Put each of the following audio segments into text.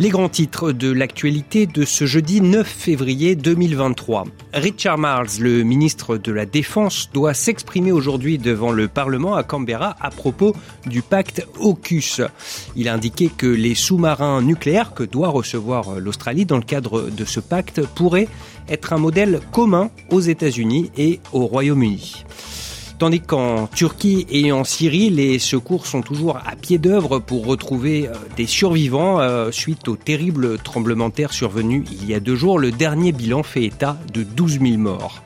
Les grands titres de l'actualité de ce jeudi 9 février 2023. Richard Marles, le ministre de la Défense, doit s'exprimer aujourd'hui devant le Parlement à Canberra à propos du pacte AUKUS. Il a indiqué que les sous-marins nucléaires que doit recevoir l'Australie dans le cadre de ce pacte pourraient être un modèle commun aux États-Unis et au Royaume-Uni. Tandis qu'en Turquie et en Syrie, les secours sont toujours à pied d'œuvre pour retrouver euh, des survivants euh, suite au terrible tremblement de terre survenu il y a deux jours. Le dernier bilan fait état de 12 000 morts.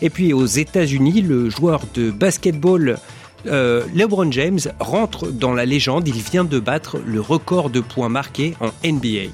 Et puis aux États-Unis, le joueur de basketball euh, LeBron James rentre dans la légende. Il vient de battre le record de points marqués en NBA.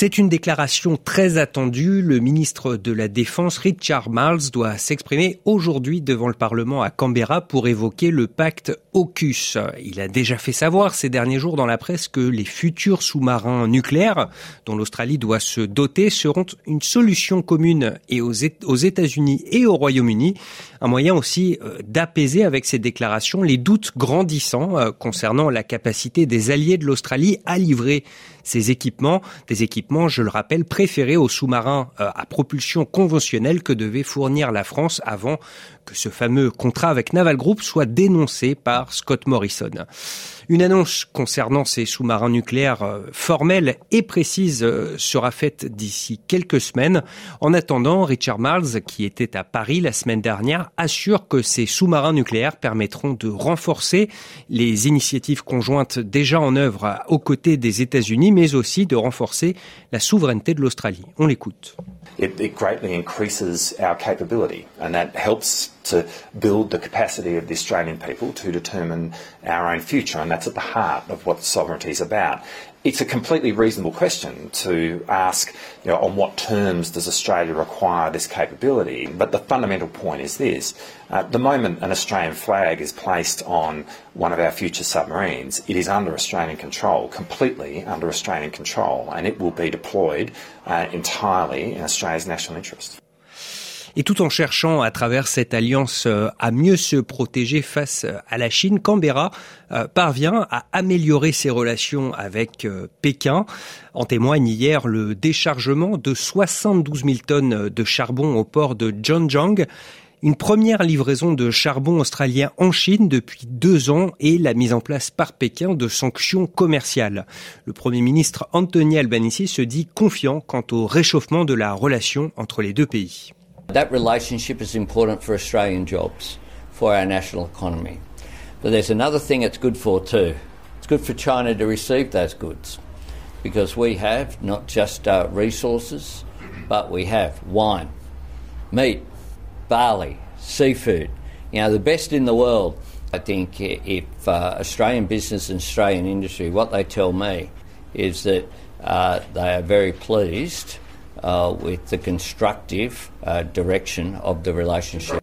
C'est une déclaration très attendue. Le ministre de la Défense, Richard Marles, doit s'exprimer aujourd'hui devant le Parlement à Canberra pour évoquer le pacte AUKUS. Il a déjà fait savoir ces derniers jours dans la presse que les futurs sous-marins nucléaires dont l'Australie doit se doter seront une solution commune et aux États-Unis et au Royaume-Uni. Un moyen aussi euh, d'apaiser avec ces déclarations les doutes grandissants euh, concernant la capacité des alliés de l'Australie à livrer ces équipements, des équipements, je le rappelle, préférés aux sous-marins euh, à propulsion conventionnelle que devait fournir la France avant que ce fameux contrat avec Naval Group soit dénoncé par Scott Morrison. Une annonce concernant ces sous-marins nucléaires euh, formelle et précise euh, sera faite d'ici quelques semaines. En attendant, Richard Marles, qui était à Paris la semaine dernière, assure que ces sous-marins nucléaires permettront de renforcer les initiatives conjointes déjà en œuvre aux côtés des États-Unis, mais aussi de renforcer la souveraineté de l'Australie. On l'écoute. It, greatly increases our capability and that helps to build the capacity of the Australian people to determine our own future, and that's at the heart of what sovereignty is about. It's a completely reasonable question to ask, you know, on what terms does Australia require this capability? But the fundamental point is this. Uh, the moment an Australian flag is placed on one of our future submarines, it is under Australian control, completely under Australian control, and it will be deployed uh, entirely in Australia's national interest. Et tout en cherchant à travers cette alliance euh, à mieux se protéger face euh, à la Chine, Canberra euh, parvient à améliorer ses relations avec Pékin. En témoigne hier le déchargement de 72 000 tonnes de charbon au port de Zhangjiang une première livraison de charbon australien en Chine depuis deux ans et la mise en place par Pékin de sanctions commerciales. Le Premier ministre Anthony Albanese se dit confiant quant au réchauffement de la relation entre les deux pays. That relationship is important for Australian jobs, for our national economy. But there's another thing it's good for too. It's good for China to receive those goods because we have not just uh, resources, but we have wine, meat, barley, seafood. You know, the best in the world. I think if uh, Australian business and Australian industry, what they tell me is that uh, they are very pleased with the constructive uh, direction of the relationship.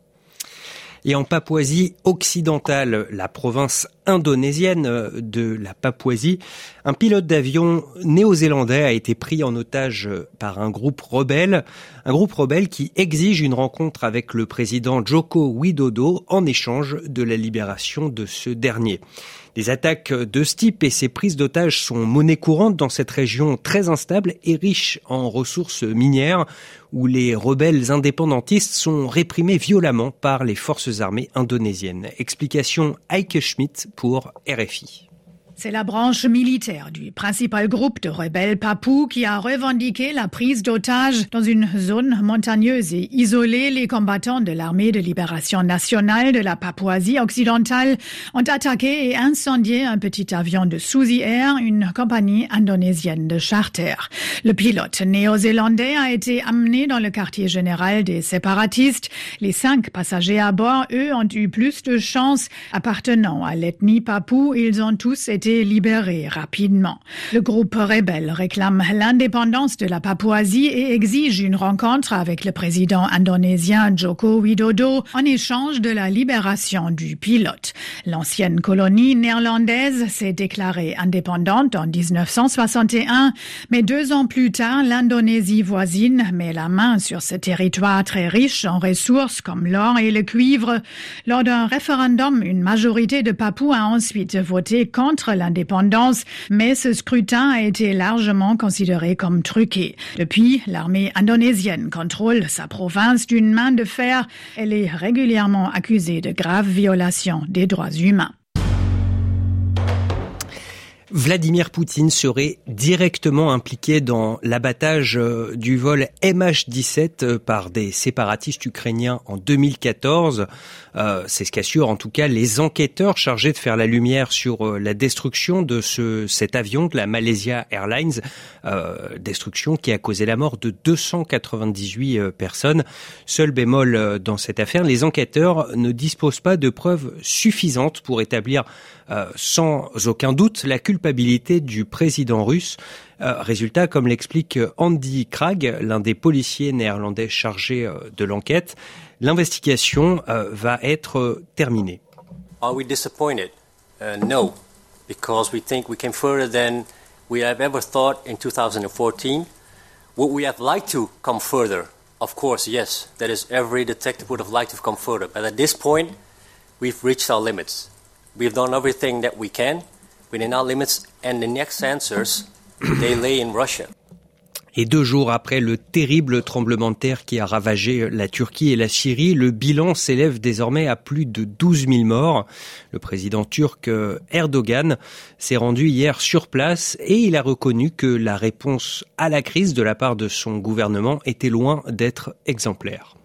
Et en Papouasie occidentale, la province indonésienne de la Papouasie, un pilote d'avion néo-zélandais a été pris en otage par un groupe rebelle, un groupe rebelle qui exige une rencontre avec le président Joko Widodo en échange de la libération de ce dernier. Les attaques de ce type et ses prises d'otages sont monnaie courante dans cette région très instable et riche en ressources minières où les rebelles indépendantistes sont réprimés violemment par les forces armées indonésiennes. Explication Heike Schmidt pour RFI. C'est la branche militaire du principal groupe de rebelles papous qui a revendiqué la prise d'otages dans une zone montagneuse et isolée. Les combattants de l'armée de libération nationale de la Papouasie occidentale ont attaqué et incendié un petit avion de Suzy Air, une compagnie indonésienne de charter. Le pilote néo-zélandais a été amené dans le quartier général des séparatistes. Les cinq passagers à bord, eux, ont eu plus de chance appartenant à l'ethnie papou. Ils ont tous été été libérés rapidement. Le groupe rebelle réclame l'indépendance de la Papouasie et exige une rencontre avec le président indonésien Joko Widodo en échange de la libération du pilote. L'ancienne colonie néerlandaise s'est déclarée indépendante en 1961, mais deux ans plus tard, l'Indonésie voisine met la main sur ce territoire très riche en ressources comme l'or et le cuivre. Lors d'un référendum, une majorité de Papous a ensuite voté contre l'indépendance, mais ce scrutin a été largement considéré comme truqué. Depuis, l'armée indonésienne contrôle sa province d'une main de fer. Elle est régulièrement accusée de graves violations des droits humains. Vladimir Poutine serait directement impliqué dans l'abattage euh, du vol MH17 euh, par des séparatistes ukrainiens en 2014. Euh, c'est ce qu'assurent en tout cas les enquêteurs chargés de faire la lumière sur la destruction de ce, cet avion de la Malaysia Airlines, destruction qui a causé la mort de 298 personnes. Seul bémol dans cette affaire, les enquêteurs ne disposent pas de preuves suffisantes pour établir sans aucun doute la culpabilité du président russe. Euh, résultat, comme l'explique Andy Krag, l'un des policiers néerlandais chargés euh, de l'enquête, l'investigation euh, va être terminée. Are we disappointed? Uh, no, because we think we came further than we have ever thought in 2014. Would we have liked to come further? Of course, yes. That is, every detective would have liked to come further. But at this point, we've reached our limits. We've done everything that we can within our limits, and the next answers, they lay in Russia. Et deux jours après le terrible tremblement de terre qui a ravagé la Turquie et la Syrie, le bilan s'élève désormais à plus de 12 000 morts. Le président turc Erdogan s'est rendu hier sur place et il a reconnu que la réponse à la crise de la part de son gouvernement était loin d'être exemplaire.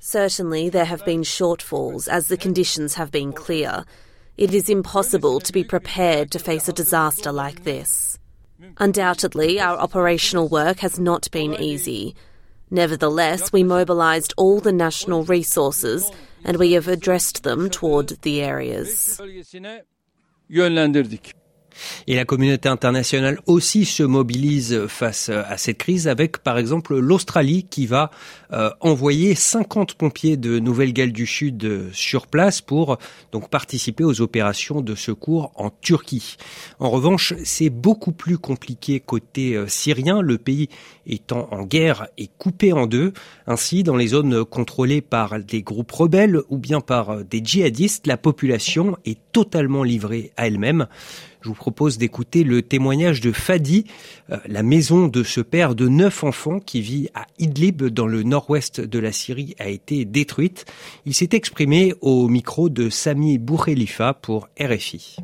Certainly, there have been shortfalls as the conditions have been clear. It is impossible to be prepared to face a disaster like this. Undoubtedly, our operational work has not been easy. Nevertheless, we mobilised all the national resources and we have addressed them toward the areas. Et la communauté internationale aussi se mobilise face à cette crise avec par exemple l'Australie qui va euh, envoyer 50 pompiers de Nouvelle-Galles du Sud euh, sur place pour donc participer aux opérations de secours en Turquie. En revanche, c'est beaucoup plus compliqué côté euh, syrien, le pays étant en guerre et coupé en deux. Ainsi, dans les zones contrôlées par des groupes rebelles ou bien par des djihadistes, la population est totalement livrée à elle-même. Je vous propose d'écouter le témoignage de Fadi, euh, la maison de ce père de neuf enfants qui vit à Idlib dans le nord-ouest de la Syrie a été détruite. Il s'est exprimé au micro de Sami Boukhelifa pour RFI.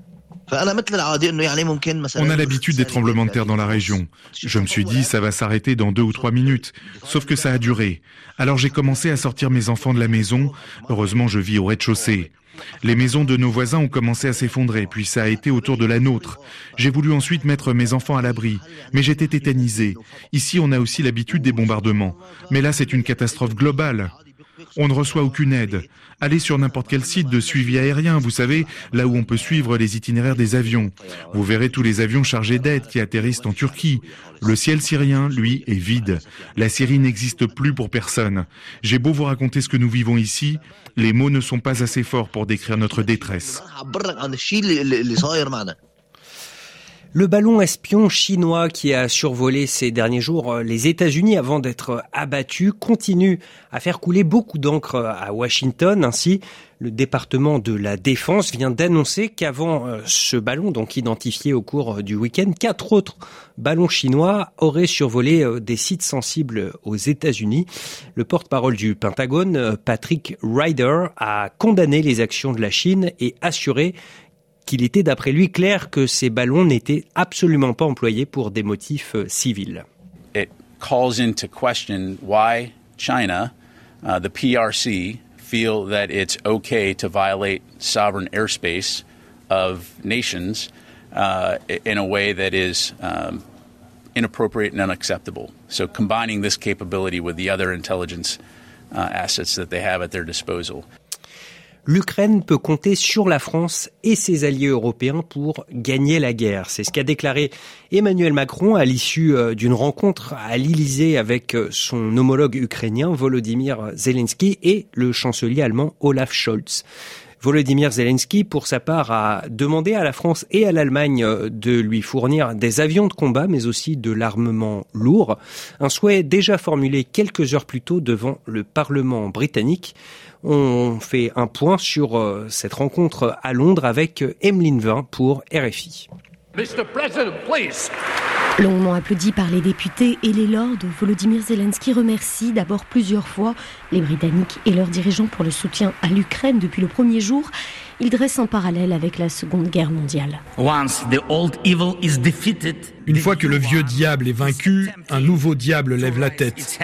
On a l'habitude des tremblements de terre dans la région. Je me suis dit, ça va s'arrêter dans deux ou trois minutes. Sauf que ça a duré. Alors j'ai commencé à sortir mes enfants de la maison. Heureusement, je vis au rez-de-chaussée. Les maisons de nos voisins ont commencé à s'effondrer, puis ça a été autour de la nôtre. J'ai voulu ensuite mettre mes enfants à l'abri, mais j'étais tétanisé. Ici, on a aussi l'habitude des bombardements. Mais là, c'est une catastrophe globale. On ne reçoit aucune aide. Allez sur n'importe quel site de suivi aérien, vous savez, là où on peut suivre les itinéraires des avions. Vous verrez tous les avions chargés d'aide qui atterrissent en Turquie. Le ciel syrien, lui, est vide. La Syrie n'existe plus pour personne. J'ai beau vous raconter ce que nous vivons ici, les mots ne sont pas assez forts pour décrire notre détresse. Le ballon espion chinois qui a survolé ces derniers jours euh, les États-Unis avant d'être abattu continue à faire couler beaucoup d'encre à Washington. Ainsi, le département de la Défense vient d'annoncer qu'avant euh, ce ballon, donc identifié au cours du week-end, quatre autres ballons chinois auraient survolé euh, des sites sensibles aux États-Unis. Le porte-parole du Pentagone, Patrick Ryder, a condamné les actions de la Chine et assuré qu'il était d'après lui clair que ces ballons n'étaient absolument pas employés pour des motifs euh, civils. It calls into question why China, uh, the PRC, feel that it's okay to violate sovereign airspace of nations uh, in a way that is um, inappropriate and unacceptable. So combining this capability with the other intelligence uh, assets that they have at their disposal. l'Ukraine peut compter sur la France et ses alliés européens pour gagner la guerre. C'est ce qu'a déclaré Emmanuel Macron à l'issue euh, d'une rencontre à l'Élysée avec euh, son homologue ukrainien Volodymyr Zelensky et le chancelier allemand Olaf Scholz. Volodymyr Zelensky, pour sa part, a demandé à la France et à l'Allemagne euh, de lui fournir des avions de combat, mais aussi de l'armement lourd. Un souhait déjà formulé quelques heures plus tôt devant le Parlement britannique. On fait un point sur euh, cette rencontre à Londres avec Emeline Vin pour RFI. Longuement applaudi par les députés et les lords, Volodymyr Zelensky remercie d'abord plusieurs fois les Britanniques et leurs dirigeants pour le soutien à l'Ukraine depuis le premier jour. Il dresse un parallèle avec la Seconde Guerre mondiale. Une fois que le vieux diable est vaincu, un nouveau diable lève la tête.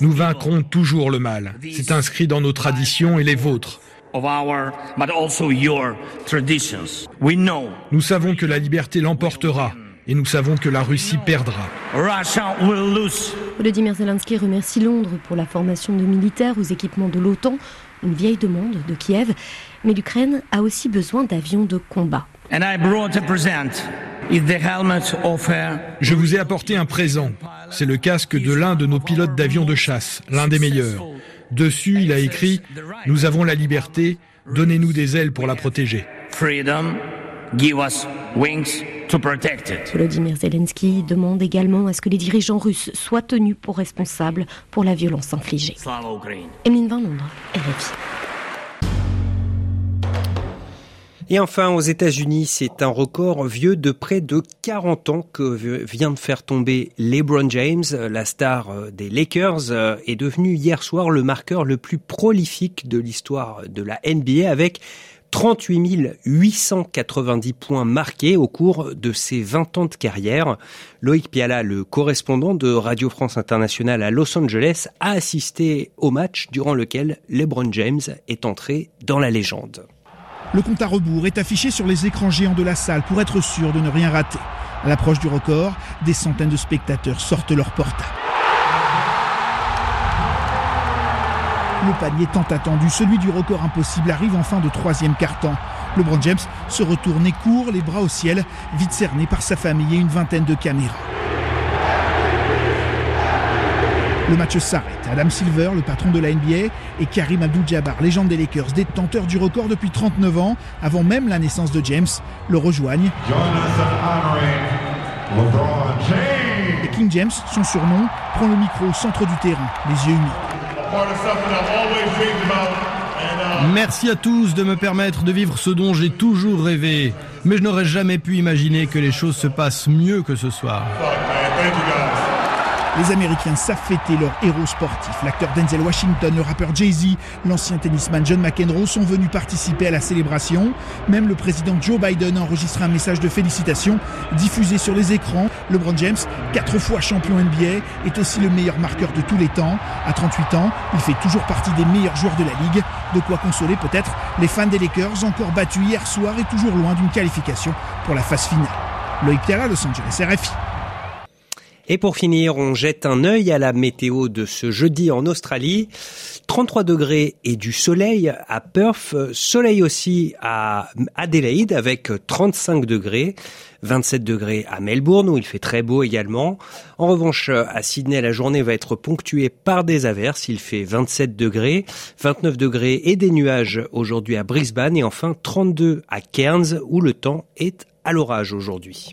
Nous vaincrons toujours le mal. C'est inscrit dans nos traditions et les vôtres. Nous savons que la liberté l'emportera et nous savons que la Russie perdra. Volodymyr Zelensky remercie Londres pour la formation de militaires aux équipements de l'OTAN, une vieille demande de Kiev, mais l'Ukraine a aussi besoin d'avions de combat. Je vous ai apporté un présent. C'est le casque de l'un de nos pilotes d'avions de chasse, l'un des meilleurs. Dessus, il a écrit ⁇ Nous avons la liberté, donnez-nous des ailes pour la protéger ⁇ Volodymyr Zelensky demande également à ce que les dirigeants russes soient tenus pour responsables pour la violence infligée. Emeline Van Londres, RFI. Et enfin, aux États-Unis, c'est un record vieux de près de 40 ans que vient de faire tomber LeBron James, la star euh, des Lakers, euh, est devenu hier soir le marqueur le plus prolifique de l'histoire de la NBA avec 38 890 points marqués au cours de ses 20 ans de carrière. Loïc Piala, le correspondant de Radio France Internationale à Los Angeles, a assisté au match durant lequel LeBron James est entré dans la légende. Le compte à rebours est affiché sur les écrans géants de la salle pour être sûr de ne rien rater. À l'approche du record, des centaines de spectateurs sortent leur portables. Le panier tant attendu, celui du record impossible, arrive en fin de troisième quart-temps. LeBron James se retourne et court, les bras au ciel, vite cerné par sa famille et une vingtaine de caméras. Le match s'arrête. Adam Silver, le patron de la NBA, et Karim Abdul-Jabbar, légende des Lakers, détenteur du record depuis 39 ans, avant même la naissance de James, le rejoignent. Et King James, son surnom, prend le micro au centre du terrain, les yeux humides. Merci à tous de me permettre de vivre ce dont j'ai toujours rêvé, mais je n'aurais jamais pu imaginer que les choses se passent mieux que ce soir. Les Américains savent fêter leur héros sportif. L'acteur Denzel Washington, le rappeur Jay-Z, l'ancien tennisman John McEnroe sont venus participer à la célébration. Même le président Joe Biden a enregistré un message de félicitations diffusé sur les écrans. LeBron James, quatre fois champion NBA, est aussi le meilleur marqueur de tous les temps. À 38 ans, il fait toujours partie des meilleurs joueurs de la ligue. De quoi consoler peut-être les fans des Lakers, encore battus hier soir et toujours loin d'une qualification pour la phase finale. Loïc Pierre Los Angeles, RFI. Et pour finir, on jette un œil à la météo de ce jeudi en Australie. 33 degrés et du soleil à Perth, soleil aussi à Adelaide avec 35 degrés, 27 degrés à Melbourne où il fait très beau également. En revanche, à Sydney, la journée va être ponctuée par des averses, il fait 27 degrés, 29 degrés et des nuages aujourd'hui à Brisbane et enfin 32 à Cairns où le temps est à l'orage aujourd'hui.